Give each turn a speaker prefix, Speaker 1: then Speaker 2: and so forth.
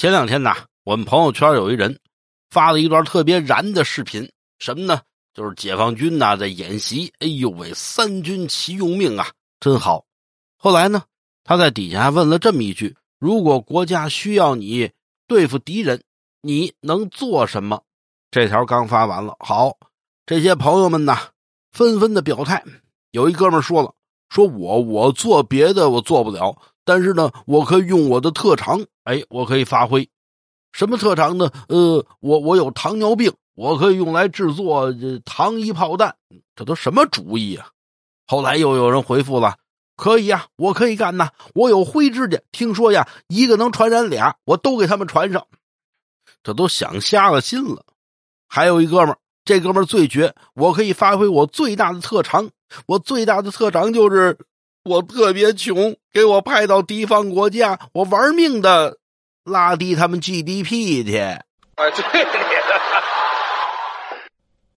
Speaker 1: 前两天呐，我们朋友圈有一人发了一段特别燃的视频，什么呢？就是解放军呐在演习。哎呦喂，三军齐用命啊，真好。后来呢，他在底下问了这么一句：如果国家需要你对付敌人，你能做什么？这条刚发完了，好，这些朋友们呐，纷纷的表态。有一哥们说了：“说我我做别的我做不了，但是呢，我可以用我的特长，哎，我可以发挥什么特长呢？呃，我我有糖尿病，我可以用来制作糖衣炮弹。这都什么主意啊？”后来又有人回复了：“可以呀，我可以干呐，我有灰指甲，听说呀，一个能传染俩，我都给他们传上。”这都想瞎了心了。还有一哥们这哥们最绝，我可以发挥我最大的特长。我最大的特长就是我特别穷，给我派到敌方国家，我玩命的拉低他们 GDP 去。
Speaker 2: 哎，对。